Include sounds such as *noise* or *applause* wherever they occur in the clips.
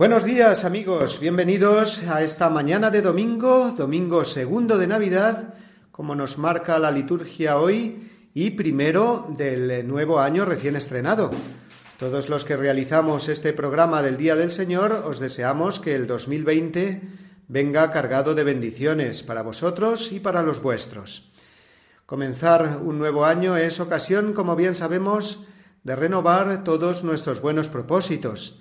Buenos días amigos, bienvenidos a esta mañana de domingo, domingo segundo de Navidad, como nos marca la liturgia hoy y primero del nuevo año recién estrenado. Todos los que realizamos este programa del Día del Señor os deseamos que el 2020 venga cargado de bendiciones para vosotros y para los vuestros. Comenzar un nuevo año es ocasión, como bien sabemos, de renovar todos nuestros buenos propósitos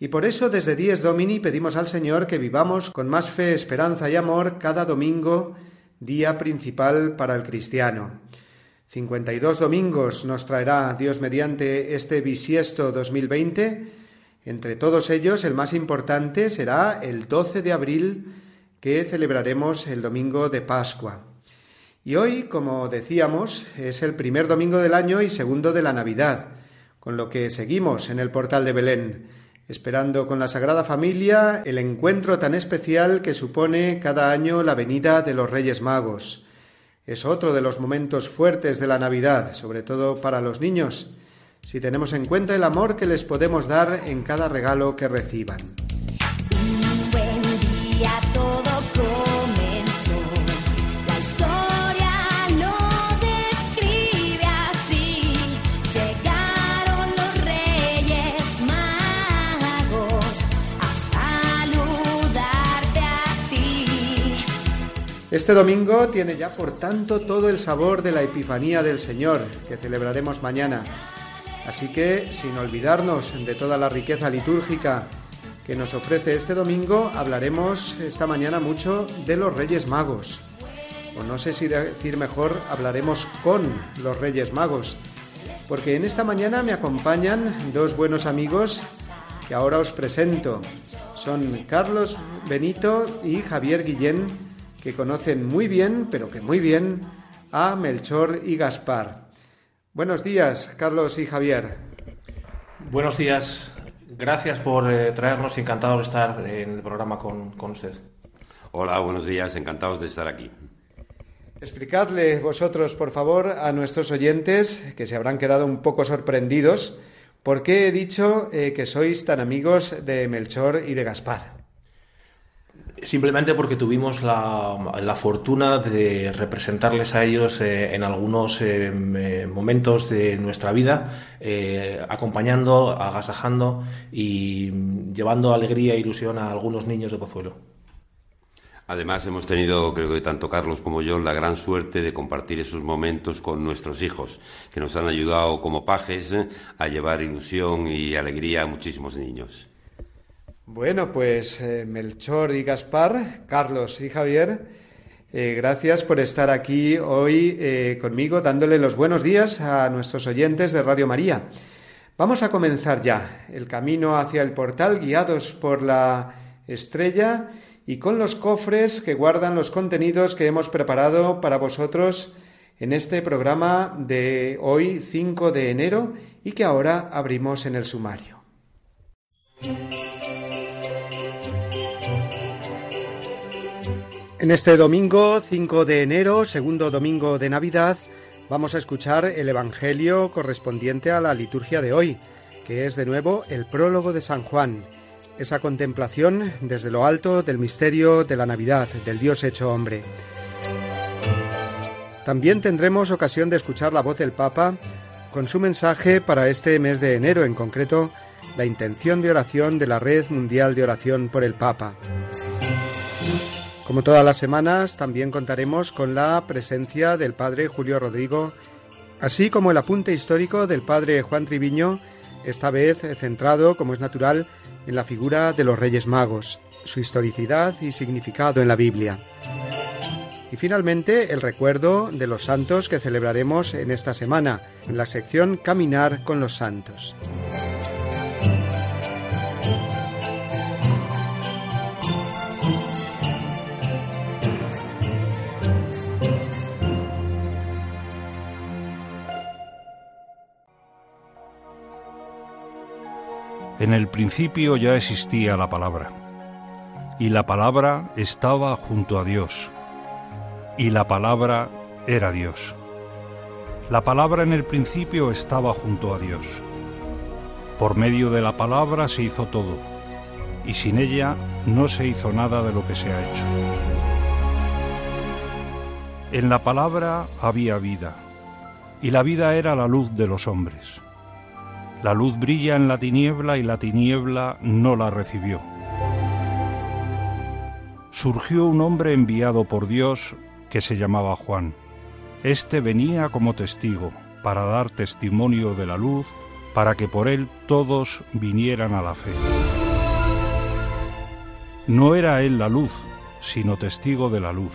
y por eso desde Dies Domini pedimos al Señor que vivamos con más fe, esperanza y amor cada domingo, día principal para el cristiano. 52 domingos nos traerá Dios mediante este bisiesto 2020. Entre todos ellos, el más importante será el 12 de abril, que celebraremos el domingo de Pascua. Y hoy, como decíamos, es el primer domingo del año y segundo de la Navidad, con lo que seguimos en el portal de Belén esperando con la Sagrada Familia el encuentro tan especial que supone cada año la venida de los Reyes Magos. Es otro de los momentos fuertes de la Navidad, sobre todo para los niños, si tenemos en cuenta el amor que les podemos dar en cada regalo que reciban. Este domingo tiene ya, por tanto, todo el sabor de la Epifanía del Señor, que celebraremos mañana. Así que, sin olvidarnos de toda la riqueza litúrgica que nos ofrece este domingo, hablaremos esta mañana mucho de los Reyes Magos. O no sé si decir mejor, hablaremos con los Reyes Magos. Porque en esta mañana me acompañan dos buenos amigos que ahora os presento. Son Carlos Benito y Javier Guillén que conocen muy bien, pero que muy bien, a Melchor y Gaspar. Buenos días, Carlos y Javier. Buenos días, gracias por eh, traernos y encantados de estar en el programa con, con usted. Hola, buenos días, encantados de estar aquí. Explicadle vosotros, por favor, a nuestros oyentes, que se habrán quedado un poco sorprendidos, por qué he dicho eh, que sois tan amigos de Melchor y de Gaspar. Simplemente porque tuvimos la, fortuna de representarles a ellos eh, en algunos eh, momentos de nuestra vida, eh, acompañando, agasajando y llevando alegría e ilusión a algunos niños de Pozuelo. Además, hemos tenido, creo que tanto Carlos como yo, la gran suerte de compartir esos momentos con nuestros hijos, que nos han ayudado como pajes a llevar ilusión y alegría a muchísimos niños. Bueno, pues eh, Melchor y Gaspar, Carlos y Javier, eh, gracias por estar aquí hoy eh, conmigo dándole los buenos días a nuestros oyentes de Radio María. Vamos a comenzar ya el camino hacia el portal guiados por la estrella y con los cofres que guardan los contenidos que hemos preparado para vosotros en este programa de hoy 5 de enero y que ahora abrimos en el sumario. En este domingo 5 de enero, segundo domingo de Navidad, vamos a escuchar el Evangelio correspondiente a la liturgia de hoy, que es de nuevo el prólogo de San Juan, esa contemplación desde lo alto del misterio de la Navidad, del Dios hecho hombre. También tendremos ocasión de escuchar la voz del Papa con su mensaje para este mes de enero, en concreto la intención de oración de la Red Mundial de Oración por el Papa. Como todas las semanas, también contaremos con la presencia del padre Julio Rodrigo, así como el apunte histórico del padre Juan Triviño, esta vez centrado, como es natural, en la figura de los Reyes Magos, su historicidad y significado en la Biblia. Y finalmente el recuerdo de los santos que celebraremos en esta semana, en la sección Caminar con los Santos. En el principio ya existía la palabra, y la palabra estaba junto a Dios, y la palabra era Dios. La palabra en el principio estaba junto a Dios. Por medio de la palabra se hizo todo, y sin ella no se hizo nada de lo que se ha hecho. En la palabra había vida, y la vida era la luz de los hombres. La luz brilla en la tiniebla y la tiniebla no la recibió. Surgió un hombre enviado por Dios que se llamaba Juan. Este venía como testigo para dar testimonio de la luz, para que por él todos vinieran a la fe. No era él la luz, sino testigo de la luz.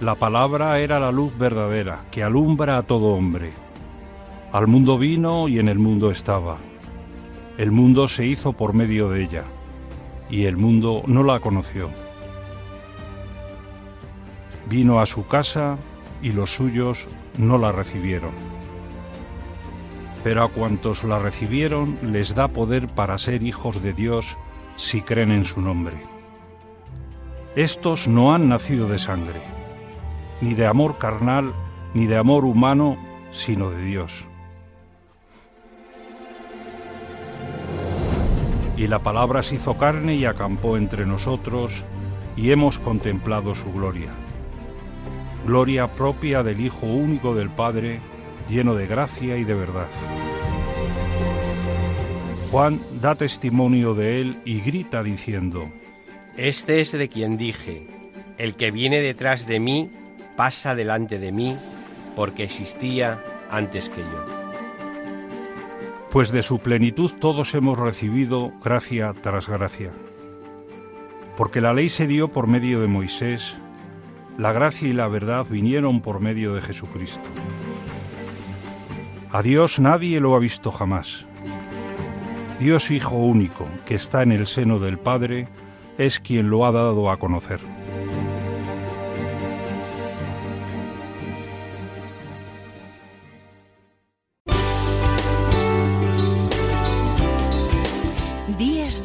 La palabra era la luz verdadera que alumbra a todo hombre. Al mundo vino y en el mundo estaba. El mundo se hizo por medio de ella, y el mundo no la conoció. Vino a su casa y los suyos no la recibieron. Pero a cuantos la recibieron les da poder para ser hijos de Dios si creen en su nombre. Estos no han nacido de sangre ni de amor carnal, ni de amor humano, sino de Dios. Y la palabra se hizo carne y acampó entre nosotros, y hemos contemplado su gloria. Gloria propia del Hijo único del Padre, lleno de gracia y de verdad. Juan da testimonio de él y grita diciendo, Este es de quien dije, el que viene detrás de mí pasa delante de mí porque existía antes que yo. Pues de su plenitud todos hemos recibido gracia tras gracia. Porque la ley se dio por medio de Moisés, la gracia y la verdad vinieron por medio de Jesucristo. A Dios nadie lo ha visto jamás. Dios Hijo único, que está en el seno del Padre, es quien lo ha dado a conocer.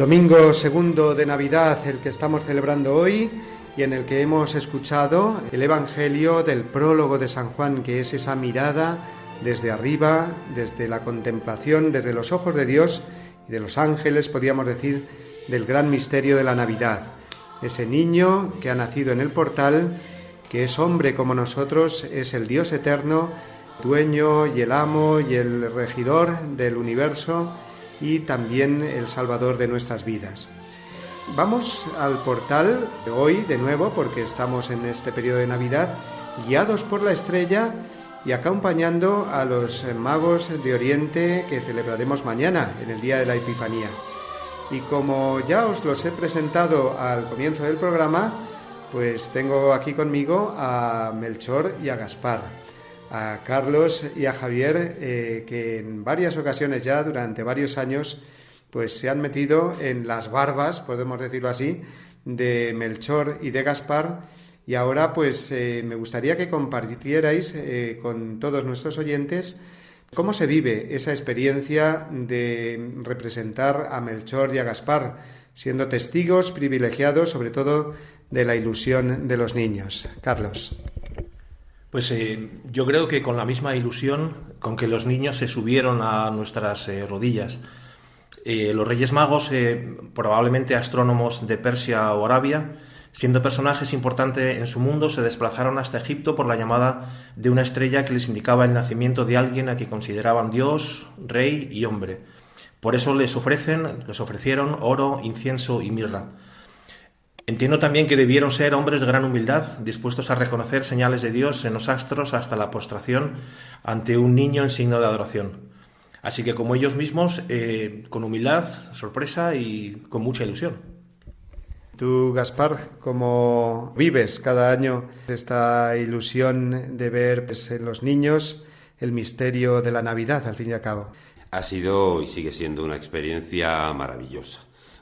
Domingo segundo de Navidad, el que estamos celebrando hoy y en el que hemos escuchado el Evangelio del prólogo de San Juan, que es esa mirada desde arriba, desde la contemplación, desde los ojos de Dios y de los ángeles, podríamos decir, del gran misterio de la Navidad. Ese niño que ha nacido en el portal, que es hombre como nosotros, es el Dios eterno, dueño y el amo y el regidor del universo, y también el Salvador de nuestras vidas. Vamos al portal de hoy de nuevo porque estamos en este periodo de Navidad guiados por la estrella y acompañando a los magos de Oriente que celebraremos mañana en el día de la Epifanía. Y como ya os los he presentado al comienzo del programa, pues tengo aquí conmigo a Melchor y a Gaspar a Carlos y a Javier, eh, que en varias ocasiones ya, durante varios años, pues se han metido en las barbas, podemos decirlo así, de Melchor y de Gaspar. Y ahora, pues eh, me gustaría que compartierais eh, con todos nuestros oyentes cómo se vive esa experiencia de representar a Melchor y a Gaspar, siendo testigos privilegiados, sobre todo, de la ilusión de los niños. Carlos. Pues eh, yo creo que con la misma ilusión con que los niños se subieron a nuestras eh, rodillas. Eh, los Reyes Magos, probablemente astrónomos de Persia o Arabia, siendo personajes importantes en su mundo, se desplazaron hasta Egipto por la llamada de una estrella que les indicaba el nacimiento de alguien a que consideraban Dios, rey y hombre. Por eso les ofrecen, les ofrecieron oro, incienso y mirra. Entiendo también que debieron ser hombres de gran humildad, dispuestos a reconocer señales de Dios en los astros hasta la postración ante un niño en signo de adoración. Así que como ellos mismos, eh, con humildad, sorpresa y con mucha ilusión. Tú, Gaspar, ¿cómo vives cada año esta ilusión de ver pues, en los niños el misterio de la Navidad, al fin y al cabo? Ha sido y sigue siendo una experiencia maravillosa,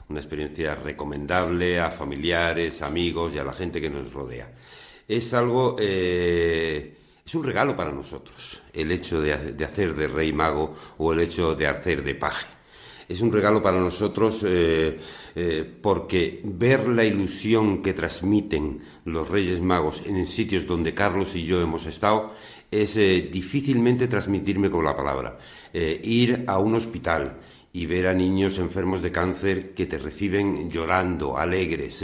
una experiencia recomendable a familiares, amigos y a la gente que nos rodea. Es algo eh, es un regalo para nosotros el hecho de, hacer de rey mago o el hecho de hacer de paje. Es un regalo para nosotros eh, eh, porque ver la ilusión que transmiten los Reyes Magos en sitios donde Carlos y yo hemos estado es difícilmente transmitirme con la palabra. ir a un hospital y ver a niños enfermos de cáncer que te reciben llorando, alegres.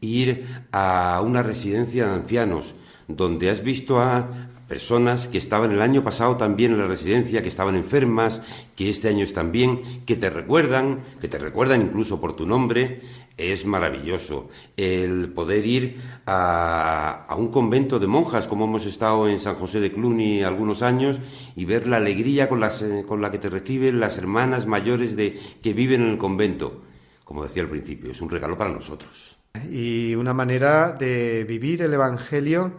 Ir a una residencia de ancianos donde has visto a personas que estaban el año pasado también en la residencia, que estaban enfermas, que este año están bien, que te recuerdan, que te recuerdan incluso por tu nombre, es maravilloso. El poder ir a, un convento de monjas, como hemos estado en San José de Cluny algunos años, y ver la alegría con, eh, con la que te reciben las hermanas mayores de, que viven en el convento. Como decía al principio, es un regalo para nosotros y una manera de vivir el Evangelio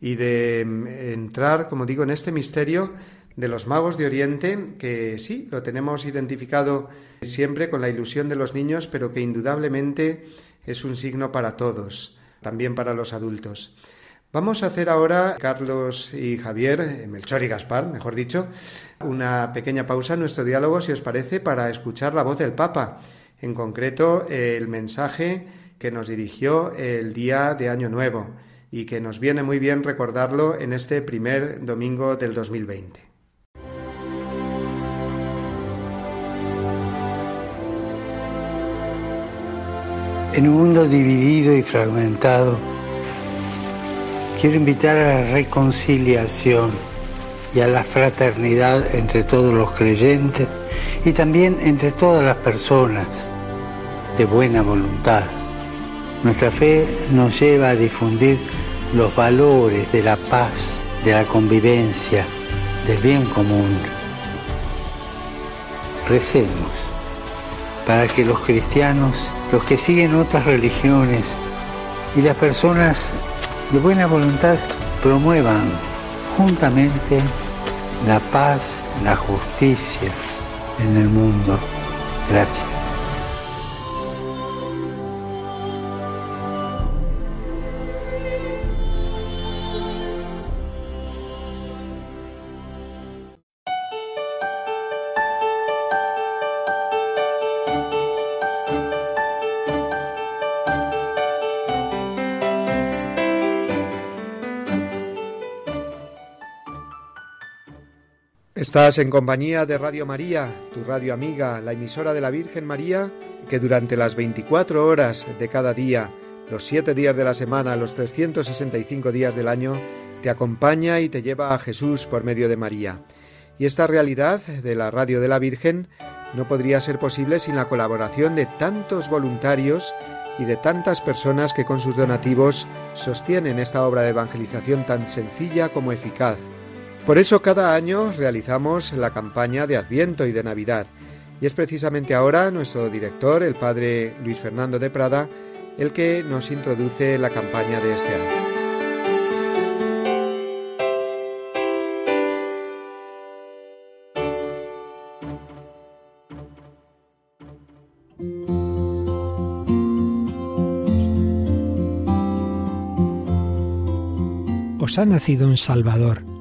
y de mm, entrar, como digo, en este misterio de los magos de Oriente, que sí, lo tenemos identificado siempre con la ilusión de los niños, pero que indudablemente es un signo para todos, también para los adultos. Vamos a hacer ahora, Carlos y Javier, eh, Melchor y Gaspar, mejor dicho, una pequeña pausa en nuestro diálogo, si os parece, para escuchar la voz del Papa, en concreto el mensaje que nos dirigió el día de Año Nuevo y que nos viene muy bien recordarlo en este primer domingo del 2020. En un mundo dividido y fragmentado, quiero invitar a la reconciliación y a la fraternidad entre todos los creyentes y también entre todas las personas de buena voluntad. Nuestra fe nos lleva a difundir los valores de la paz, de la convivencia, del bien común. Recemos para que los cristianos, los que siguen otras religiones y las personas de buena voluntad promuevan juntamente la paz, la justicia en el mundo. Gracias. Estás en compañía de Radio María, tu radio amiga, la emisora de la Virgen María, que durante las 24 horas de cada día, los 7 días de la semana, los 365 días del año, te acompaña y te lleva a Jesús por medio de María. Y esta realidad de la radio de la Virgen no podría ser posible sin la colaboración de tantos voluntarios y de tantas personas que con sus donativos sostienen esta obra de evangelización tan sencilla como eficaz por eso cada año realizamos la campaña de Adviento y de Navidad. Y es precisamente ahora nuestro director, el padre Luis Fernando de Prada, el que nos introduce la campaña de este año. Os ha nacido un Salvador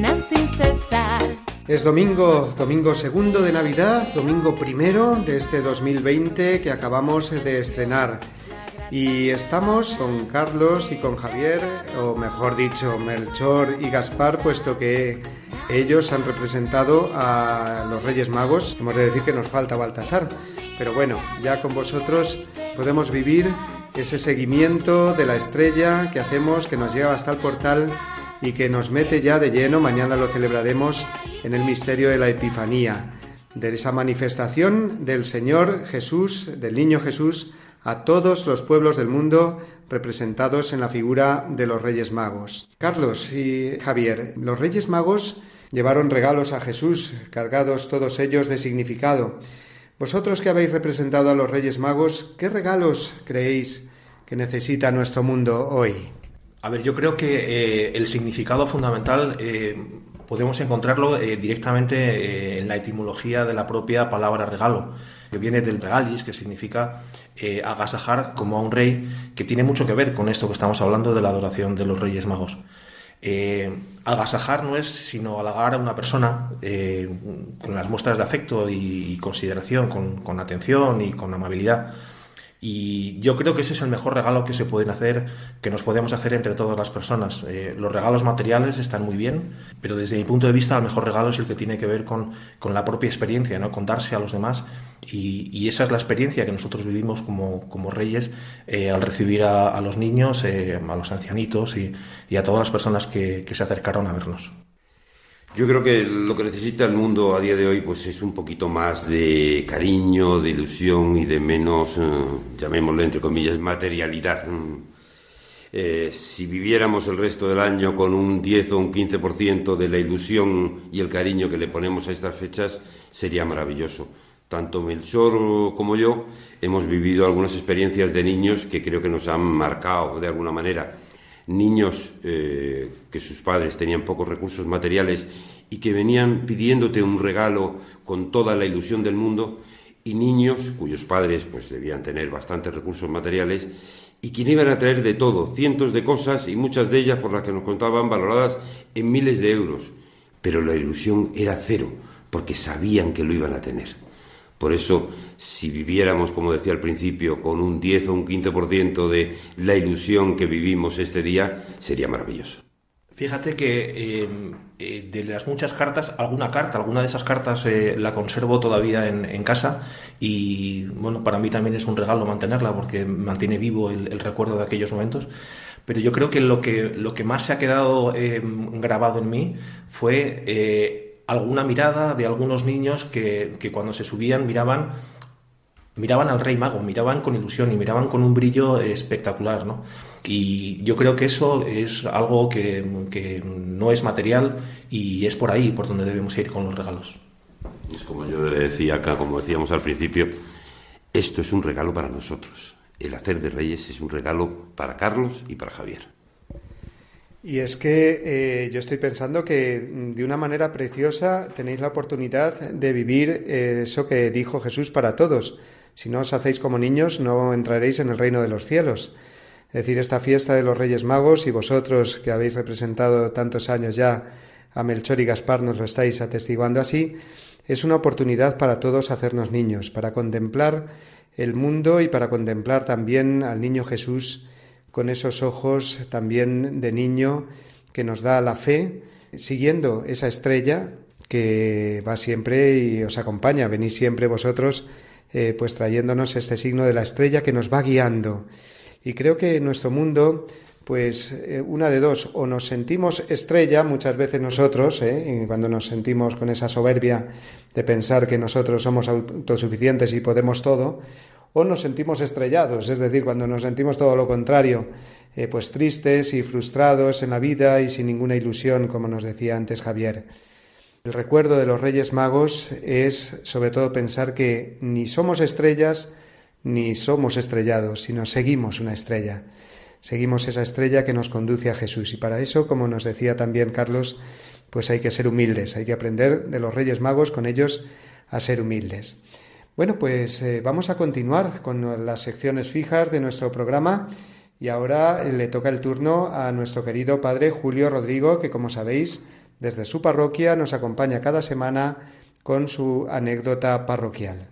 Sin cesar. Es domingo, domingo segundo de Navidad, domingo primero de este 2020 que acabamos de estrenar. Y estamos con Carlos y con Javier, o mejor dicho, Melchor y Gaspar, puesto que ellos han representado a los Reyes Magos. Hemos de decir que nos falta Baltasar, pero bueno, ya con vosotros podemos vivir ese seguimiento de la estrella que hacemos, que nos lleva hasta el portal y que nos mete ya de lleno, mañana lo celebraremos, en el misterio de la Epifanía, de esa manifestación del Señor Jesús, del Niño Jesús, a todos los pueblos del mundo representados en la figura de los Reyes Magos. Carlos y Javier, los Reyes Magos llevaron regalos a Jesús, cargados todos ellos de significado. Vosotros que habéis representado a los Reyes Magos, ¿qué regalos creéis que necesita nuestro mundo hoy? A ver, yo creo que eh, el significado fundamental eh, podemos encontrarlo eh, directamente en la etimología de la propia palabra regalo, que viene del regalis, que significa agasajar como a un rey, que tiene mucho que ver con esto que estamos hablando de la adoración de los Reyes Magos. agasajar no es sino halagar a una persona con las muestras de afecto y, consideración, con atención y con amabilidad. Y yo creo que ese es el mejor regalo que se pueden hacer, que nos podemos hacer entre todas las personas. Eh, los regalos materiales están muy bien, pero desde mi punto de vista el mejor regalo es el que tiene que ver con, con la propia experiencia, ¿no? con darse a los demás. Y, esa es la experiencia que nosotros vivimos como, como reyes eh, al recibir a, los niños, eh, a los ancianitos y, a todas las personas que se acercaron a vernos. Yo creo que lo que necesita el mundo a día de hoy pues es un poquito más de cariño, de ilusión y de menos, eh, llamémoslo entre comillas, materialidad. Eh, si viviéramos el resto del año con un 10 o un 15% de la ilusión y el cariño que le ponemos a estas fechas, sería maravilloso. Tanto Melchor como yo hemos vivido algunas experiencias de niños que creo que nos han marcado de alguna manera niños eh, que sus padres tenían pocos recursos materiales y que venían pidiéndote un regalo con toda la ilusión del mundo y niños cuyos padres pues debían tener bastantes recursos materiales y que iban a traer de todo, cientos de cosas y muchas de ellas por las que nos contaban valoradas en miles de euros, pero la ilusión era cero porque sabían que lo iban a tener. Por eso, si viviéramos, como decía al principio, con un 10 o un 15% de la ilusión que vivimos este día, sería maravilloso. Fíjate que eh, eh, de las muchas cartas, alguna carta, alguna de esas cartas eh, la conservo todavía en, casa y bueno, para mí también es un regalo mantenerla porque mantiene vivo el, el recuerdo de aquellos momentos. Pero yo creo que lo que, lo que más se ha quedado eh, grabado en mí fue alguna mirada de algunos niños que, que, cuando se subían miraban miraban al rey mago, miraban con ilusión y miraban con un brillo espectacular, ¿no? Y yo creo que eso es algo que, que no es material y es por ahí por donde debemos ir con los regalos. Es como yo le decía acá, como decíamos al principio, esto es un regalo para nosotros. El hacer de reyes es un regalo para Carlos y para Javier. Y es que eh, yo estoy pensando que mm, de una manera preciosa tenéis la oportunidad de vivir eh, eso que dijo Jesús para todos. Si no os hacéis como niños, no entraréis en el reino de los cielos. Es decir, esta fiesta de los Reyes Magos y vosotros que habéis representado tantos años ya a Melchor y Gaspar nos lo estáis atestiguando así, es una oportunidad para todos hacernos niños, para contemplar el mundo y para contemplar también al niño Jesús con esos ojos también de niño que nos da la fe, siguiendo esa estrella que va siempre y os acompaña. Venís siempre vosotros eh, pues trayéndonos este signo de la estrella que nos va guiando. Y creo que en nuestro mundo, pues eh, una de dos, o nos sentimos estrella muchas veces nosotros, ¿eh? cuando nos sentimos con esa soberbia de pensar que nosotros somos autosuficientes y podemos todo, o nos sentimos estrellados, es decir, cuando nos sentimos todo lo contrario, eh, pues tristes y frustrados en la vida y sin ninguna ilusión, como nos decía antes Javier. El recuerdo de los Reyes Magos es sobre todo pensar que ni somos estrellas ni somos estrellados, sino seguimos una estrella. Seguimos esa estrella que nos conduce a Jesús. Y para eso, como nos decía también Carlos, pues hay que ser humildes, hay que aprender de los Reyes Magos con ellos a ser humildes. Bueno, pues eh, vamos a continuar con las secciones fijas de nuestro programa y ahora le toca el turno a nuestro querido padre Julio Rodrigo, que como sabéis, desde su parroquia nos acompaña cada semana con su anécdota parroquial.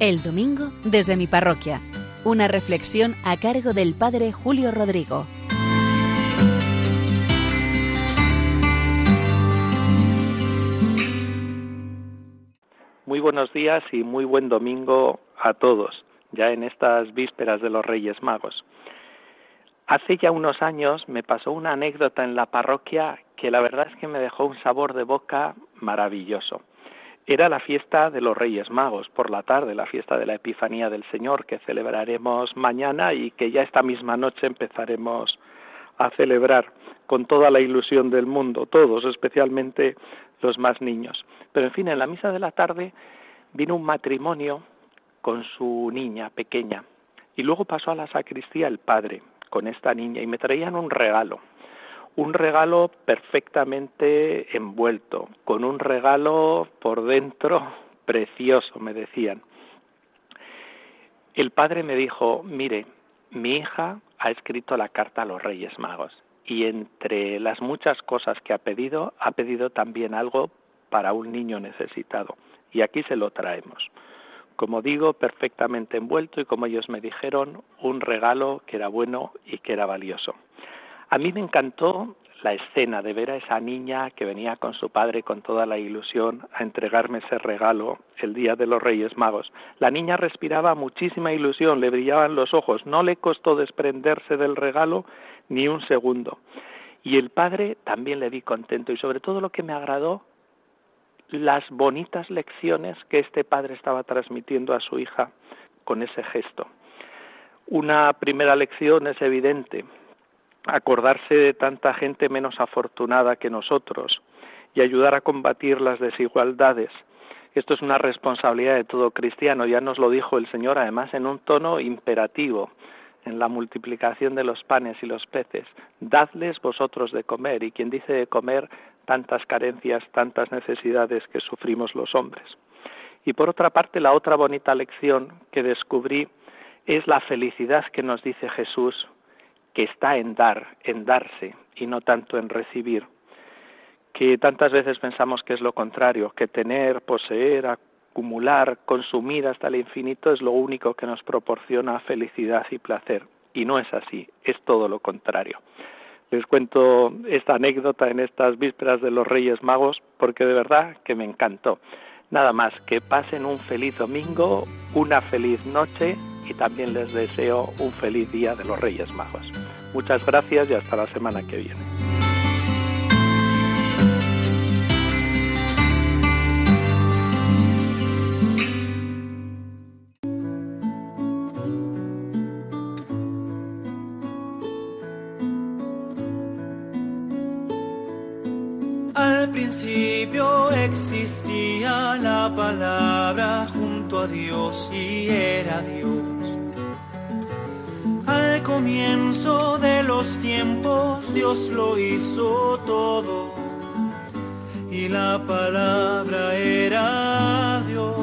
El domingo desde mi parroquia. Una reflexión a cargo del padre Julio Rodrigo. Buenos días y muy buen domingo a todos, ya en estas vísperas de los Reyes Magos. Hace ya unos años me pasó una anécdota en la parroquia que la verdad es que me dejó un sabor de boca maravilloso. Era la fiesta de los Reyes Magos, por la tarde, la fiesta de la Epifanía del Señor, que celebraremos mañana y que ya esta misma noche empezaremos a celebrar con toda la ilusión del mundo, todos, especialmente los más niños. Pero en fin, en la misa de la tarde vino un matrimonio con su niña pequeña y luego pasó a la sacristía el padre con esta niña y me traían un regalo, un regalo perfectamente envuelto, con un regalo por dentro *laughs* precioso, me decían. El padre me dijo, mire, mi hija ha escrito la carta a los Reyes Magos y entre las muchas cosas que ha pedido, ha pedido también algo para un niño necesitado. Y aquí se lo traemos. Como digo, perfectamente envuelto y como ellos me dijeron, un regalo que era bueno y que era valioso. A mí me encantó la escena de ver a esa niña que venía con su padre con toda la ilusión a entregarme ese regalo el día de los Reyes Magos. La niña respiraba muchísima ilusión, le brillaban los ojos, no le costó desprenderse del regalo ni un segundo. Y el padre también le vi contento y sobre todo lo que me agradó, las bonitas lecciones que este padre estaba transmitiendo a su hija con ese gesto. Una primera lección es evidente, acordarse de tanta gente menos afortunada que nosotros y ayudar a combatir las desigualdades. Esto es una responsabilidad de todo cristiano, ya nos lo dijo el Señor además en un tono imperativo en la multiplicación de los panes y los peces. Dadles vosotros de comer, y quien dice de comer tantas carencias, tantas necesidades que sufrimos los hombres. Y por otra parte, la otra bonita lección que descubrí es la felicidad que nos dice Jesús que está en dar, en darse y no tanto en recibir, que tantas veces pensamos que es lo contrario, que tener, poseer, acumular, consumir hasta el infinito es lo único que nos proporciona felicidad y placer. Y no es así, es todo lo contrario. Les cuento esta anécdota en estas vísperas de los Reyes Magos porque de verdad que me encantó. Nada más, que pasen un feliz domingo, una feliz noche y también les deseo un feliz día de los Reyes Magos. Muchas gracias y hasta la semana que viene. Palabra junto a Dios y era Dios. Al comienzo de los tiempos Dios lo hizo todo y la palabra era Dios.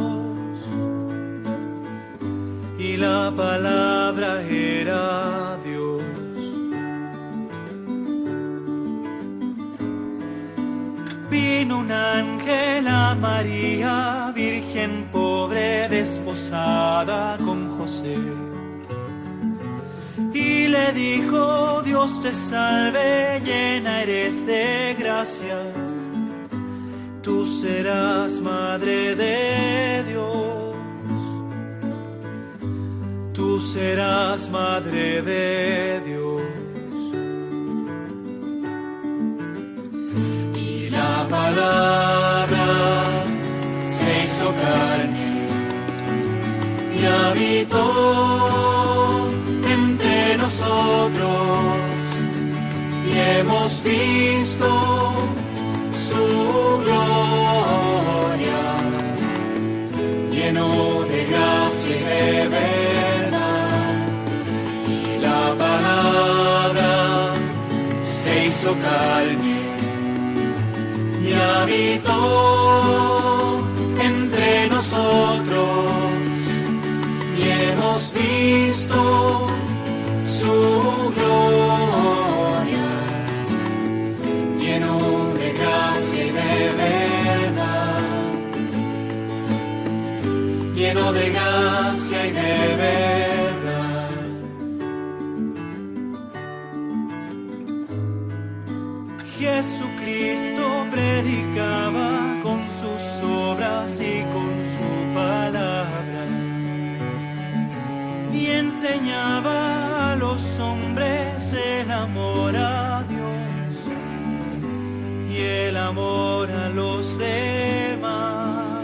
Y la palabra era Dios. Vino un ángel a María, pobre, desposada con José. Y le dijo, Dios te salve, llena eres de gracia. tú serás madre de Dios. Tú serás madre de Dios. Y la palabra carne. Y habitó entre nosotros. Y hemos visto su gloria, lleno de gracia y de verdad. Y la palabra se hizo carne. Y habitó nosotros y hemos visto su gloria, lleno de gracia y de verdad, lleno de gracia y de verdad. Jesucristo predicaba a los hombres el amor a Dios y el amor a los demás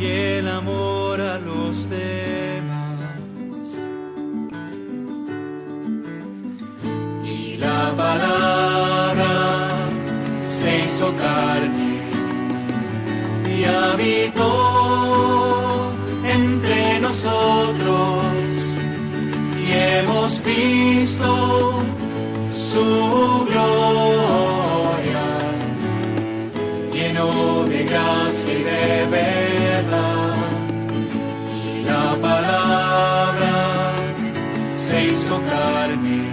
y el amor a los demás. Y la palabra se hizo carne y habitó nosotros y hemos visto su gloria, lleno de gracia y de verdad. Y la palabra se hizo carne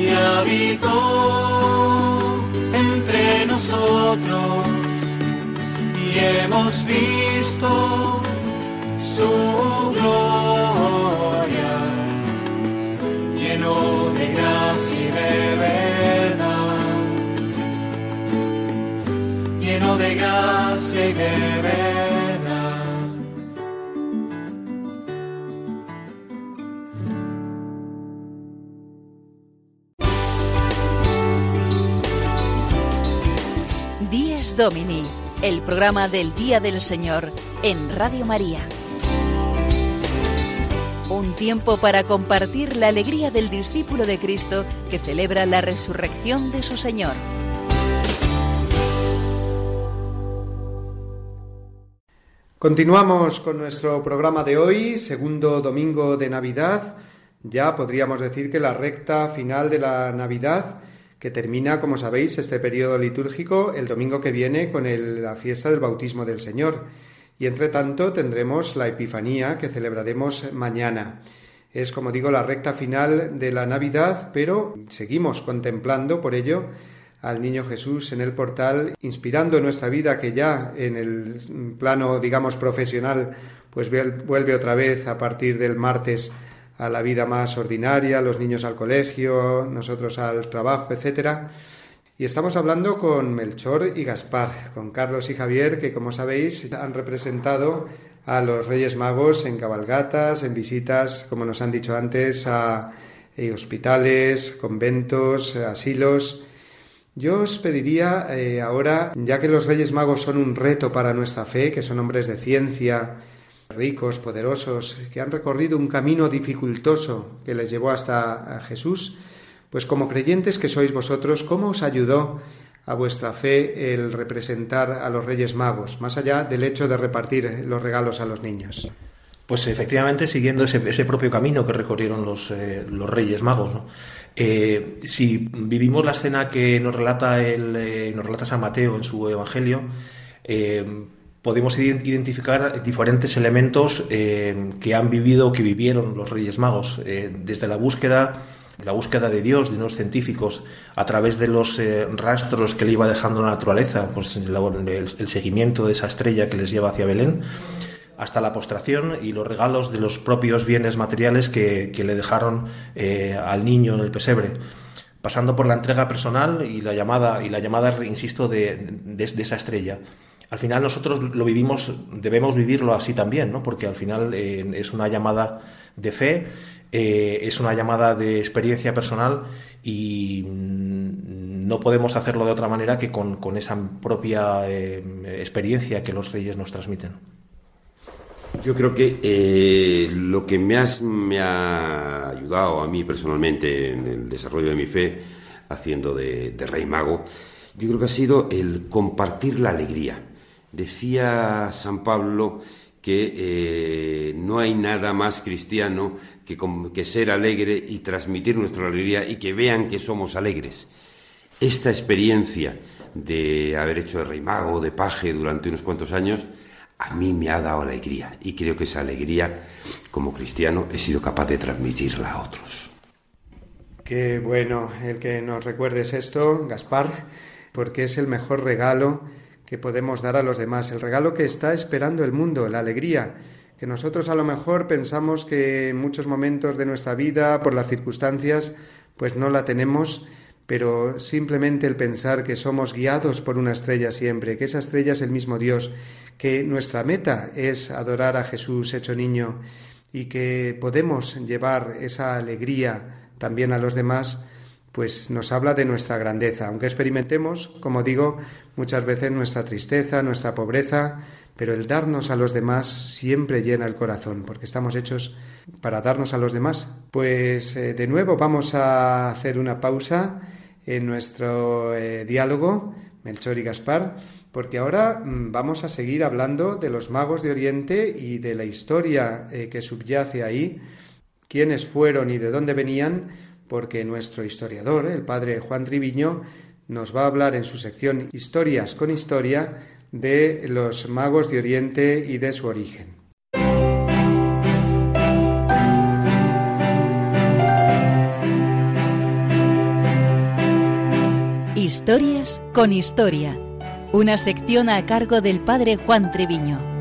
y habitó entre nosotros y hemos visto su gloria, lleno de gracia y de verdad, lleno de gracia y de verdad. Domini, el programa del Día del Señor en Radio María. Un tiempo para compartir la alegría del discípulo de Cristo que celebra la resurrección de su Señor. Continuamos con nuestro programa de hoy, segundo domingo de Navidad. Ya podríamos decir que la recta final de la Navidad, que termina, como sabéis, este periodo litúrgico el domingo que viene con la fiesta del bautismo del Señor. Y entre tanto tendremos la Epifanía que celebraremos mañana. Es, como digo, la recta final de la Navidad, pero seguimos contemplando por ello al niño Jesús en el portal, inspirando nuestra vida que ya en el plano, digamos, profesional, pues vuel- vuelve otra vez a partir del martes a la vida más ordinaria, los niños al colegio, nosotros al trabajo, etcétera. Y estamos hablando con Melchor y Gaspar, con Carlos y Javier, que como sabéis han representado a los Reyes Magos en cabalgatas, en visitas, como nos han dicho antes, a eh, hospitales, conventos, asilos. Yo os pediría eh, ahora, ya que los Reyes Magos son un reto para nuestra fe, que son hombres de ciencia, ricos, poderosos, que han recorrido un camino dificultoso que les llevó hasta Jesús, pues como creyentes que sois vosotros, ¿cómo os ayudó a vuestra fe el representar a los Reyes Magos, más allá del hecho de repartir los regalos a los niños? Pues efectivamente, siguiendo ese, ese propio camino que recorrieron los, eh, los Reyes Magos. Eh, si vivimos la escena que nos relata, el, eh, nos relata San Mateo en su Evangelio, podemos ident- identificar diferentes elementos que han vivido, que vivieron los Reyes Magos, desde la búsqueda, la búsqueda de Dios, de unos científicos, a través de los eh, rastros que le iba dejando la naturaleza, pues el seguimiento de esa estrella que les lleva hacia Belén, hasta la postración y los regalos de los propios bienes materiales que, que le dejaron eh, al niño en el pesebre. pasando por la entrega personal y la llamada, y la llamada insisto, de, de, esa estrella. Al final nosotros lo vivimos, debemos vivirlo así también, ¿no? porque al final eh, es una llamada de fe, eh, es una llamada de experiencia personal y mm, no podemos hacerlo de otra manera que con, con esa propia eh, experiencia que los reyes nos transmiten. Yo creo que eh, lo que me, me ha ayudado a mí personalmente en el desarrollo de mi fe, haciendo de, rey mago, yo creo que ha sido el compartir la alegría. Decía San Pablo que eh, no hay nada más cristiano que, que, ser alegre y transmitir nuestra alegría y que vean que somos alegres. Esta experiencia de haber hecho de rey mago, de paje durante unos cuantos años, a mí me ha dado alegría y creo que esa alegría, como cristiano, he sido capaz de transmitirla a otros. Qué bueno el que nos recuerdes esto, Gaspar, porque es el mejor regalo que podemos dar a los demás, el regalo que está esperando el mundo, la alegría, que nosotros a lo mejor pensamos que en muchos momentos de nuestra vida, por las circunstancias, pues no la tenemos, pero simplemente el pensar que somos guiados por una estrella siempre, que esa estrella es el mismo Dios, que nuestra meta es adorar a Jesús hecho niño y que podemos llevar esa alegría también a los demás, pues nos habla de nuestra grandeza, aunque experimentemos, como digo, muchas veces nuestra tristeza, nuestra pobreza, pero el darnos a los demás siempre llena el corazón, porque estamos hechos para darnos a los demás. Pues eh, de nuevo vamos a hacer una pausa en nuestro eh, diálogo, Melchor y Gaspar, porque ahora mm, vamos a seguir hablando de los magos de Oriente y de la historia eh, que subyace ahí, quiénes fueron y de dónde venían, porque nuestro historiador, el padre Juan Triviño, nos va a hablar en su sección Historias con Historia de los magos de Oriente y de su origen. Historias con historia. Una sección a cargo del padre Juan Treviño.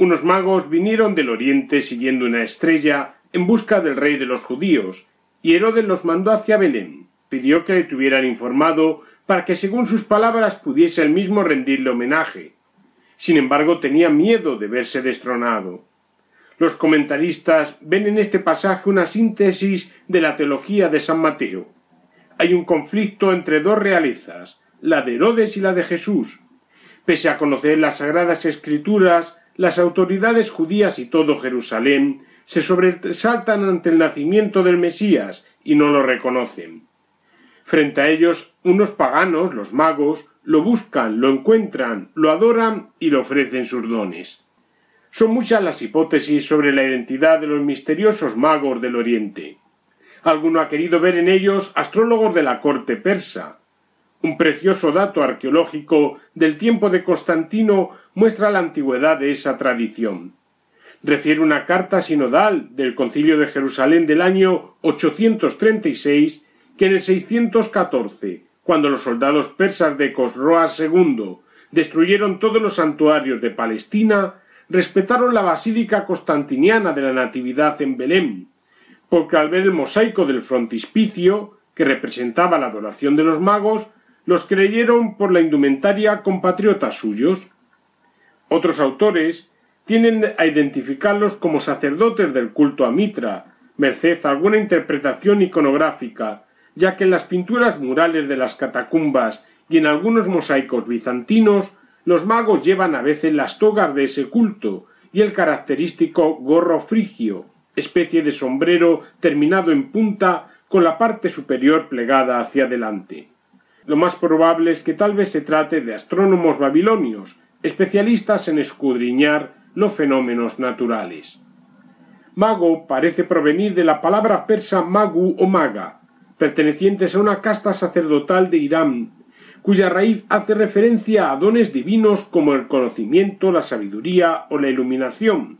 Unos magos vinieron del oriente siguiendo una estrella en busca del rey de los judíos, y Herodes los mandó hacia Belén. Pidió que le tuvieran informado para que según sus palabras pudiese él mismo rendirle homenaje. Sin embargo, tenía miedo de verse destronado. Los comentaristas ven en este pasaje una síntesis de la teología de San Mateo. Hay un conflicto entre dos realezas, la de Herodes y la de Jesús. Pese a conocer las sagradas escrituras, las autoridades judías y todo Jerusalén se sobresaltan ante el nacimiento del Mesías y no lo reconocen. Frente a ellos, unos paganos, los magos, lo buscan, lo encuentran, lo adoran y le ofrecen sus dones. Son muchas las hipótesis sobre la identidad de los misteriosos magos del Oriente. Alguno ha querido ver en ellos astrólogos de la corte persa. Un precioso dato arqueológico del tiempo de Constantino muestra la antigüedad de esa tradición. Refiere una carta sinodal del Concilio de Jerusalén del año 836 que en el 614 cuando los soldados persas de Cosroas II destruyeron todos los santuarios de Palestina, respetaron la basílica constantiniana de la Natividad en Belén, porque al ver el mosaico del frontispicio, que representaba la adoración de los magos, los creyeron por la indumentaria compatriotas suyos. Otros autores tienen a identificarlos como sacerdotes del culto a Mitra, merced a alguna interpretación iconográfica, ya que en las pinturas murales de las catacumbas y en algunos mosaicos bizantinos los magos llevan a veces las togas de ese culto y el característico gorro frigio, especie de sombrero terminado en punta con la parte superior plegada hacia adelante. Lo más probable es que tal vez se trate de astrónomos babilonios, especialistas en escudriñar los fenómenos naturales. Mago parece provenir de la palabra persa magu o maga, pertenecientes a una casta sacerdotal de Irán, cuya raíz hace referencia a dones divinos como el conocimiento, la sabiduría o la iluminación.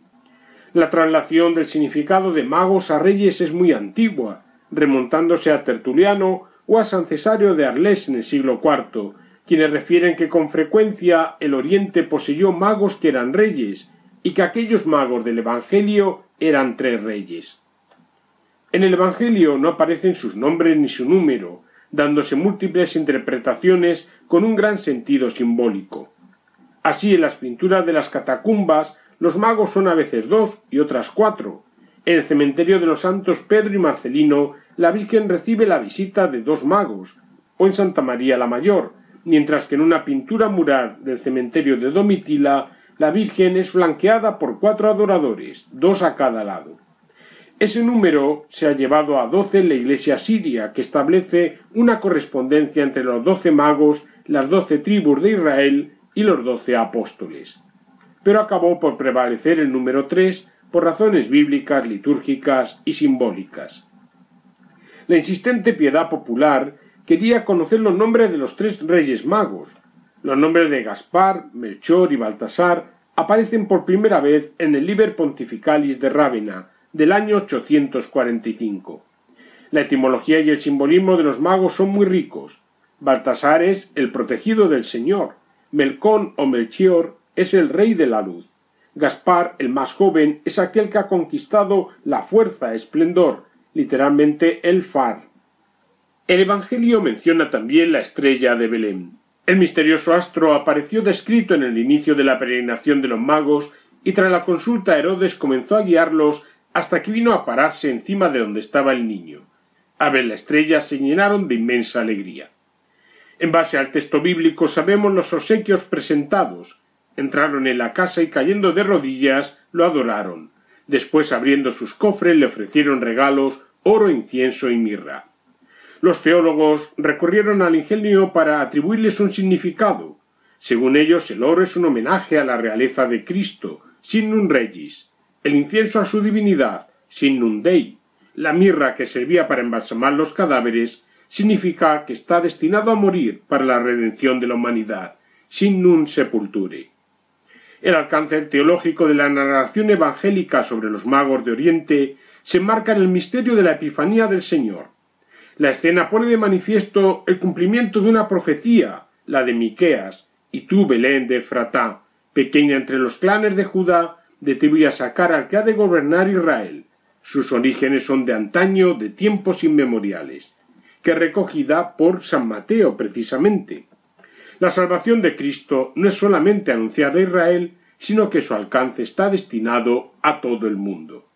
La traslación del significado de magos a reyes es muy antigua, remontándose a Tertuliano o a San Cesario de Arles en el siglo IV, quienes refieren que con frecuencia el Oriente poseyó magos que eran reyes y que aquellos magos del Evangelio eran tres reyes. En el Evangelio no aparecen sus nombres ni su número, dándose múltiples interpretaciones con un gran sentido simbólico. Así en las pinturas de las catacumbas los magos son a veces dos y otras cuatro. En el cementerio de los santos Pedro y Marcelino la Virgen recibe la visita de dos magos, o en Santa María la Mayor, mientras que en una pintura mural del cementerio de Domitila la Virgen es flanqueada por cuatro adoradores, dos a cada lado. Ese número se ha llevado a doce en la iglesia siria, que establece una correspondencia entre los doce magos, las doce tribus de Israel y los doce apóstoles. Pero acabó por prevalecer el número tres por razones bíblicas, litúrgicas y simbólicas. La insistente piedad popular quería conocer los nombres de los tres reyes magos. Los nombres de Gaspar, Melchor y Baltasar aparecen por primera vez en el Liber Pontificalis de Rávena del año 845. La etimología y el simbolismo de los magos son muy ricos. Baltasar es el protegido del Señor. Melcón o Melchior es el rey de la luz. Gaspar, el más joven, es aquel que ha conquistado la fuerza, esplendor, literalmente el far. El Evangelio menciona también la estrella de Belén. El misterioso astro apareció descrito en el inicio de la peregrinación de los magos y tras la consulta Herodes comenzó a guiarlos hasta que vino a pararse encima de donde estaba el niño. A ver la estrella se llenaron de inmensa alegría. En base al texto bíblico sabemos los obsequios presentados. Entraron en la casa y cayendo de rodillas lo adoraron. Después abriendo sus cofres le ofrecieron regalos, oro, incienso y mirra. Los teólogos recurrieron al ingenio para atribuirles un significado. Según ellos, el oro es un homenaje a la realeza de Cristo, sin un regis, el incienso a su divinidad, sin nun dei, la mirra que servía para embalsamar los cadáveres, significa que está destinado a morir para la redención de la humanidad, sin nun sepulture. El alcance teológico de la narración evangélica sobre los magos de Oriente se enmarca en el misterio de la Epifanía del Señor. La escena pone de manifiesto el cumplimiento de una profecía, la de Miqueas, y tú, Belén de Fratá, pequeña entre los clanes de Judá, de ti voy a sacar al que ha de gobernar Israel. Sus orígenes son de antaño, de tiempos inmemoriales, que recogida por San Mateo precisamente. La salvación de Cristo no es solamente anunciada a Israel, sino que su alcance está destinado a todo el mundo.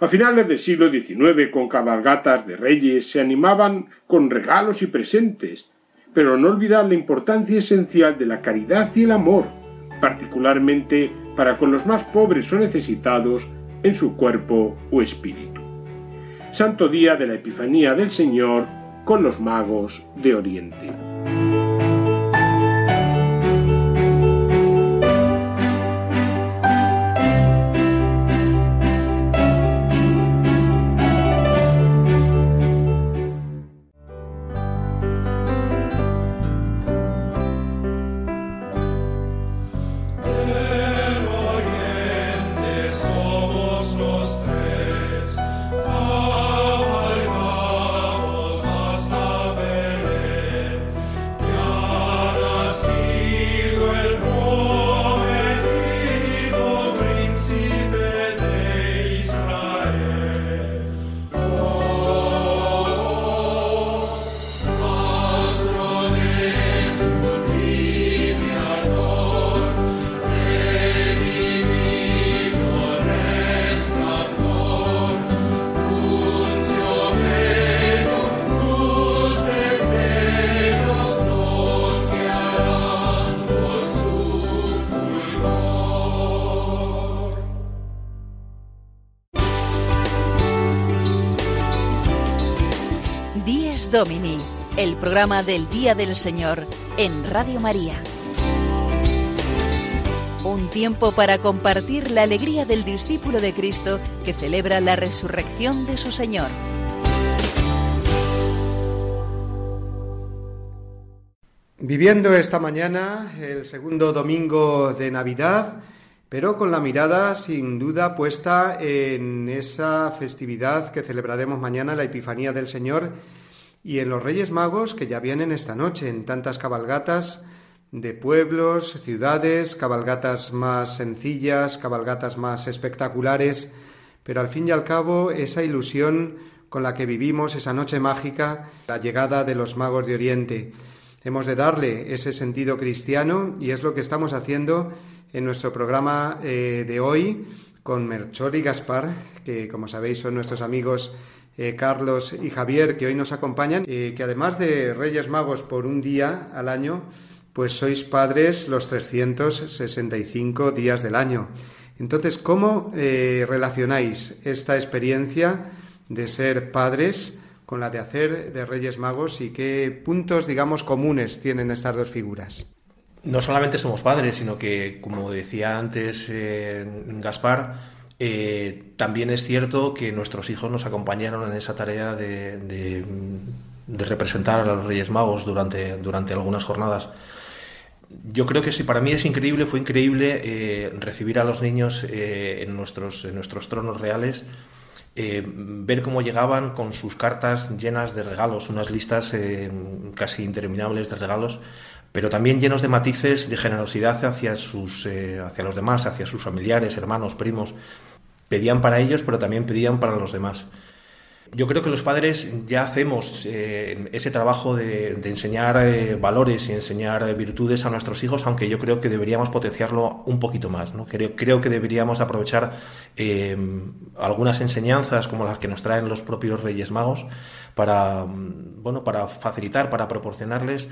A finales del siglo XIX, con cabalgatas de reyes, se animaban con regalos y presentes, pero no olvidar la importancia esencial de la caridad y el amor, particularmente para con los más pobres o necesitados en su cuerpo o espíritu. Santo Día de la Epifanía del Señor con los magos de Oriente. Domini, el programa del Día del Señor en Radio María. Un tiempo para compartir la alegría del discípulo de Cristo que celebra la resurrección de su Señor. Viviendo esta mañana el segundo domingo de Navidad, pero con la mirada sin duda puesta en esa festividad que celebraremos mañana, la Epifanía del Señor, y en los Reyes Magos que ya vienen esta noche, en tantas cabalgatas de pueblos, ciudades, cabalgatas más sencillas, cabalgatas más espectaculares, pero al fin y al cabo esa ilusión con la que vivimos esa noche mágica, la llegada de los magos de Oriente. Hemos de darle ese sentido cristiano y es lo que estamos haciendo en nuestro programa eh, de hoy con Merchor y Gaspar, que como sabéis son nuestros amigos eh, Carlos y Javier, que hoy nos acompañan, eh, que además de Reyes Magos por un día al año, pues sois padres los 365 días del año. Entonces, ¿cómo eh, relacionáis esta experiencia de ser padres con la de hacer de Reyes Magos y qué puntos, digamos, comunes tienen estas dos figuras? No solamente somos padres, sino que, como decía antes Gaspar, eh, también es cierto que nuestros hijos nos acompañaron en esa tarea de, representar a los Reyes Magos durante, algunas jornadas yo creo que sí, para mí es increíble, fue increíble eh, recibir a los niños eh, en, nuestros, tronos reales, ver cómo llegaban con sus cartas llenas de regalos, unas listas casi interminables de regalos, pero también llenos de matices de generosidad hacia, sus, hacia los demás, hacia sus familiares, hermanos, primos. Pedían para ellos, pero también pedían para los demás. Yo creo que los padres ya hacemos eh, ese trabajo de, enseñar eh, valores y enseñar virtudes a nuestros hijos, aunque yo creo que deberíamos potenciarlo un poquito más. ¿no? Creo, creo que deberíamos aprovechar eh, algunas enseñanzas como las que nos traen los propios Reyes Magos para, bueno, para facilitar, para proporcionarles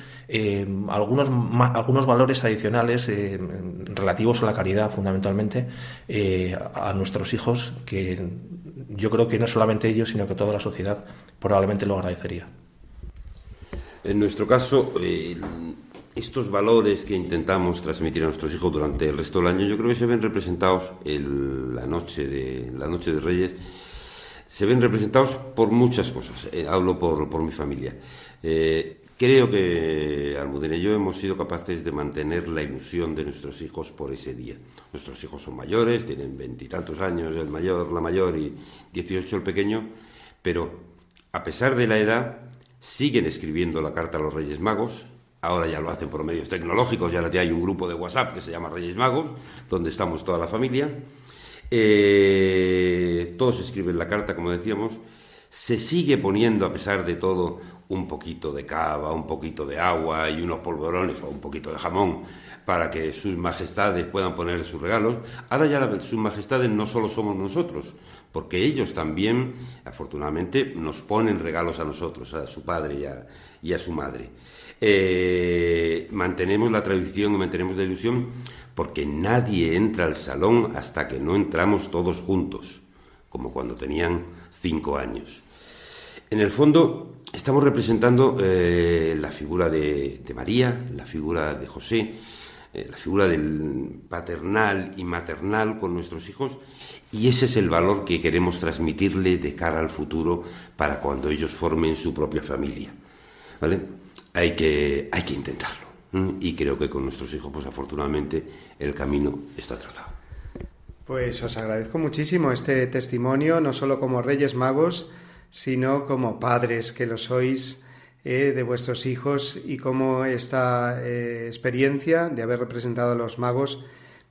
algunos, algunos valores adicionales relativos a la caridad, fundamentalmente, a nuestros hijos que yo creo que no solamente ellos, sino que toda la sociedad probablemente lo agradecería. En nuestro caso, estos valores que intentamos transmitir a nuestros hijos durante el resto del año, yo creo que se ven representados en la noche de la noche de Reyes. Se ven representados por muchas cosas. Eh, hablo por, por, mi familia. Eh, creo que Almudena y yo hemos sido capaces de mantener la ilusión de nuestros hijos por ese día. Nuestros hijos son mayores, tienen veintitantos años el mayor, la mayor y dieciocho el pequeño, pero a pesar de la edad siguen escribiendo la carta a los Reyes Magos. Ahora ya lo hacen por medios tecnológicos, ya hay un grupo de WhatsApp que se llama Reyes Magos, donde estamos toda la familia. Eh, todos escriben la carta, como decíamos. Se sigue poniendo, a pesar de todo, un poquito de cava, un poquito de agua y unos polvorones o un poquito de jamón para que sus majestades puedan poner sus regalos. Ahora ya sus majestades no solo somos nosotros, porque ellos también, afortunadamente, nos ponen regalos a nosotros, a su padre y a, su madre. Eh, mantenemos la tradición y mantenemos la ilusión porque nadie entra al salón hasta que no entramos todos juntos, como cuando tenían cinco años. En el fondo, estamos representando eh, la figura de, María, la figura de José, eh, la figura del paternal y maternal con nuestros hijos, y ese es el valor que queremos transmitirle de cara al futuro para cuando ellos formen su propia familia. ¿Vale? Hay que, hay que intentarlo. Y creo que con nuestros hijos, pues afortunadamente, el camino está trazado. Pues os agradezco muchísimo este testimonio, no solo como Reyes Magos, sino como padres que lo sois eh, de vuestros hijos y como esta eh, experiencia de haber representado a los magos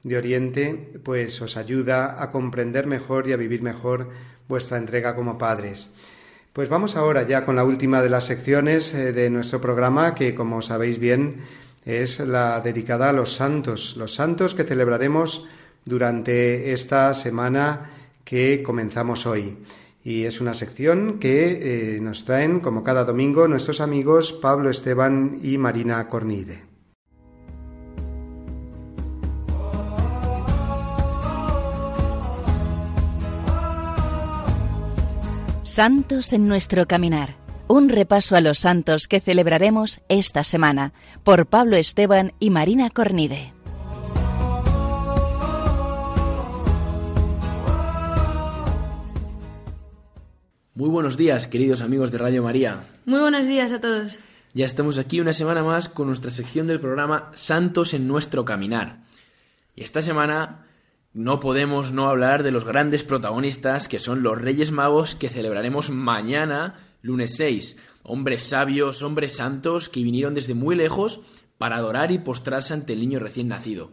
de Oriente pues os ayuda a comprender mejor y a vivir mejor vuestra entrega como padres. Pues vamos ahora ya con la última de las secciones eh, de nuestro programa que como sabéis bien es la dedicada a los santos, los santos que celebraremos durante esta semana que comenzamos hoy y es una sección que eh, nos traen, como cada domingo, nuestros amigos Pablo Esteban y Marina Cornide. Santos en nuestro caminar. Un repaso a los santos que celebraremos esta semana por Pablo Esteban y Marina Cornide. Muy buenos días, queridos amigos de Radio María. Muy buenos días a todos. Ya estamos aquí una semana más con nuestra sección del programa Santos en nuestro caminar. Y esta semana no podemos no hablar de los grandes protagonistas que son los Reyes Magos que celebraremos mañana, Lunes 6, hombres sabios, hombres santos que vinieron desde muy lejos para adorar y postrarse ante el niño recién nacido.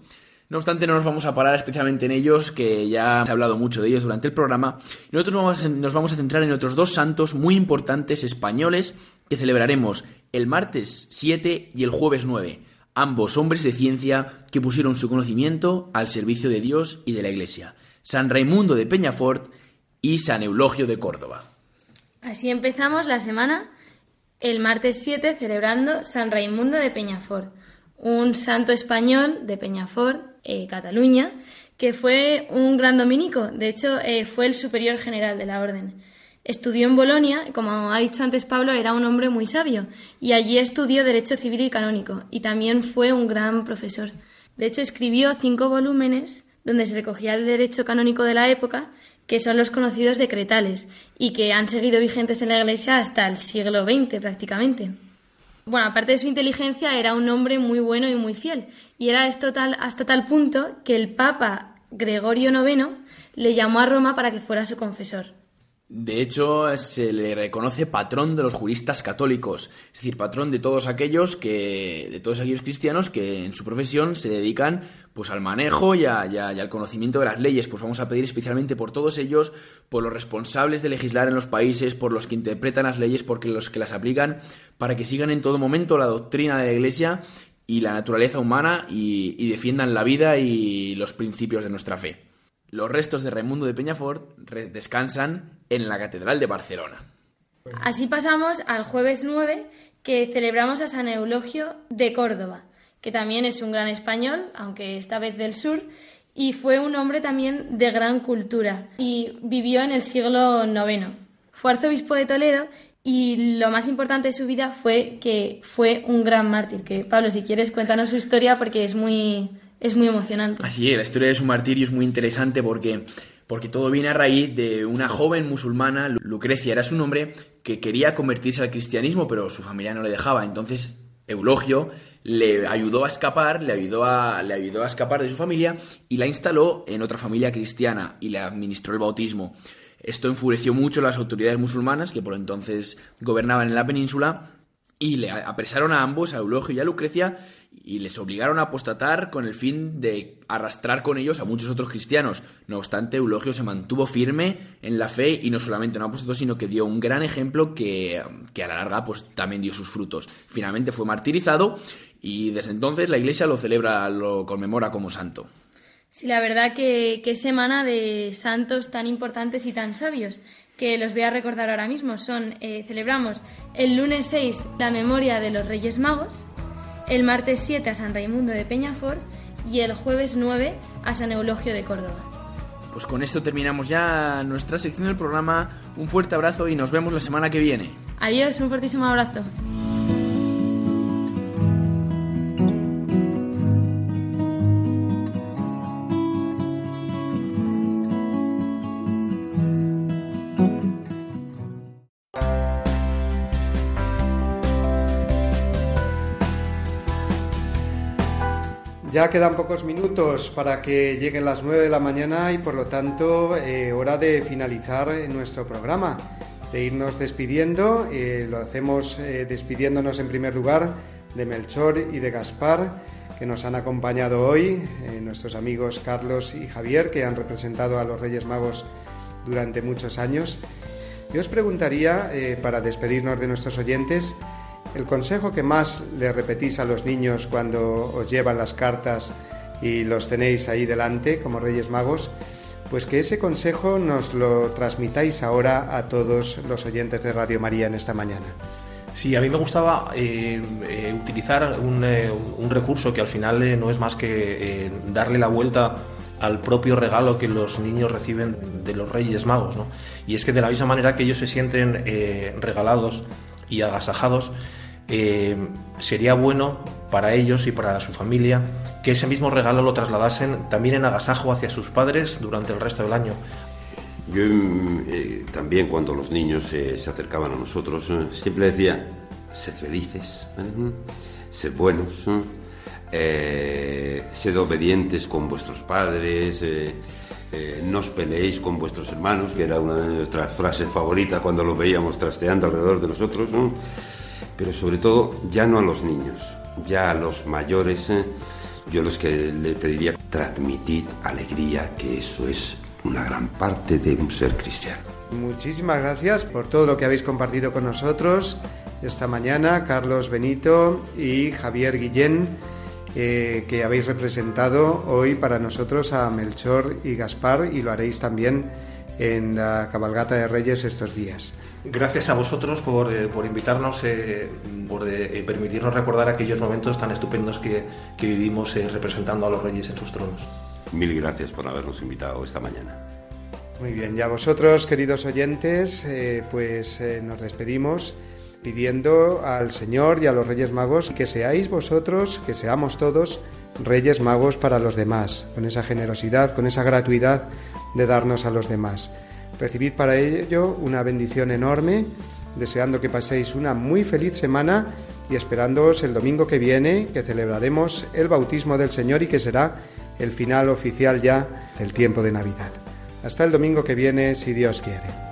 No obstante, no nos vamos a parar especialmente en ellos, que ya se ha hablado mucho de ellos durante el programa. Nosotros nos vamos a centrar en otros dos santos muy importantes españoles que celebraremos el martes 7 y el jueves 9. Ambos hombres de ciencia que pusieron su conocimiento al servicio de Dios y de la Iglesia. San Raimundo de Peñafort y San Eulogio de Córdoba. Así empezamos la semana el martes 7 celebrando San Raimundo de Peñafort, un santo español de Peñafort, eh, Cataluña, que fue un gran dominico, de hecho eh, fue el superior general de la orden. Estudió en Bolonia, como ha dicho antes Pablo, era un hombre muy sabio, y allí estudió Derecho Civil y Canónico, y también fue un gran profesor. De hecho, escribió cinco volúmenes donde se recogía el derecho canónico de la época, que son los conocidos decretales, y que han seguido vigentes en la Iglesia hasta el siglo XX prácticamente. Bueno, aparte de su inteligencia, era un hombre muy bueno y muy fiel. Y era esto tal, hasta tal punto que el Papa Gregorio IX le llamó a Roma para que fuera su confesor. De hecho, se le reconoce patrón de los juristas católicos, es decir, patrón de todos aquellos que, de todos aquellos cristianos que en su profesión se dedican, pues, al manejo y, al conocimiento de las leyes. Pues vamos a pedir especialmente por todos ellos, por los responsables de legislar en los países, por los que interpretan las leyes, por los que las aplican, para que sigan en todo momento la doctrina de la Iglesia y la naturaleza humana y defiendan la vida y los principios de nuestra fe. Los restos de Raimundo de Peñafort descansan en la Catedral de Barcelona. Así pasamos al jueves 9, que celebramos a San Eulogio de Córdoba, que también es un gran español, aunque esta vez del sur, y fue un hombre también de gran cultura y vivió en el siglo IX. Fue arzobispo de Toledo y lo más importante de su vida fue que fue un gran mártir. Que Pablo, si quieres, cuéntanos su historia porque es muy, es muy emocionante. Así es, la historia de su martirio es muy interesante porque, porque todo viene a raíz de una joven musulmana, Lucrecia era su nombre, que quería convertirse al cristianismo, pero su familia no le dejaba. Entonces, Eulogio le ayudó a escapar, le ayudó a, le ayudó a escapar de su familia y la instaló en otra familia cristiana y le administró el bautismo. Esto enfureció mucho a las autoridades musulmanas que por entonces gobernaban en la península y le apresaron a ambos, a Eulogio y a Lucrecia, y les obligaron a apostatar con el fin de arrastrar con ellos a muchos otros cristianos. No obstante, Eulogio se mantuvo firme en la fe y no solamente no apostató, sino que dio un gran ejemplo que, a la larga pues, también dio sus frutos. Finalmente fue martirizado y desde entonces la Iglesia lo celebra, lo conmemora como santo. Sí, la verdad que, que semana de santos tan importantes y tan sabios que los voy a recordar ahora mismo. Son, eh, celebramos el lunes 6 la memoria de los Reyes Magos, el martes 7 a San Raimundo de Peñafort y el jueves 9 a San Eulogio de Córdoba. Pues con esto terminamos ya nuestra sección del programa. Un fuerte abrazo y nos vemos la semana que viene. Adiós, un fuertísimo abrazo. Ya quedan pocos minutos para que lleguen las 9 de la mañana y por lo tanto eh, hora de finalizar nuestro programa, de irnos despidiendo. Eh, lo hacemos eh, despidiéndonos en primer lugar de Melchor y de Gaspar que nos han acompañado hoy, nuestros amigos Carlos y Javier que han representado a los Reyes Magos durante muchos años. Yo os preguntaría, para despedirnos de nuestros oyentes, el consejo que más le repetís a los niños cuando os llevan las cartas y los tenéis ahí delante como Reyes Magos, pues que ese consejo nos lo transmitáis ahora a todos los oyentes de Radio María en esta mañana. Sí, a mí me gustaba eh, eh, utilizar un, eh, un, recurso que al final no es más que darle la vuelta al propio regalo que los niños reciben de los Reyes Magos, ¿no? Y es que de la misma manera que ellos se sienten regalados y agasajados, eh, sería bueno para ellos y para su familia que ese mismo regalo lo trasladasen también en agasajo hacia sus padres durante el resto del año. Yo mm, eh, también cuando los niños se acercaban a nosotros eh, siempre decía, sed felices, sed buenos, sed obedientes con vuestros padres, eh, no os peleéis con vuestros hermanos, que era una de nuestras frases favoritas cuando los veíamos trasteando alrededor de nosotros, ¿no? Pero sobre todo ya no a los niños, ya a los mayores, ¿eh? yo los que le pediría transmitir alegría, que eso es una gran parte de un ser cristiano. Muchísimas gracias por todo lo que habéis compartido con nosotros esta mañana, Carlos Benito y Javier Guillén, eh, que habéis representado hoy para nosotros a Melchor y Gaspar y lo haréis también en la cabalgata de Reyes estos días. Gracias a vosotros por, eh, invitarnos, eh, por permitirnos recordar aquellos momentos tan estupendos que, que vivimos representando a los Reyes en sus tronos. Mil gracias por habernos invitado esta mañana. Muy bien, ya vosotros, queridos oyentes, pues nos despedimos pidiendo al Señor y a los Reyes Magos que seáis vosotros, que seamos todos Reyes Magos para los demás, con esa generosidad, con esa gratuidad de darnos a los demás. Recibid para ello una bendición enorme, deseando que paséis una muy feliz semana y esperándoos el domingo que viene, que celebraremos el bautismo del Señor y que será el final oficial ya del tiempo de Navidad. Hasta el domingo que viene, si Dios quiere.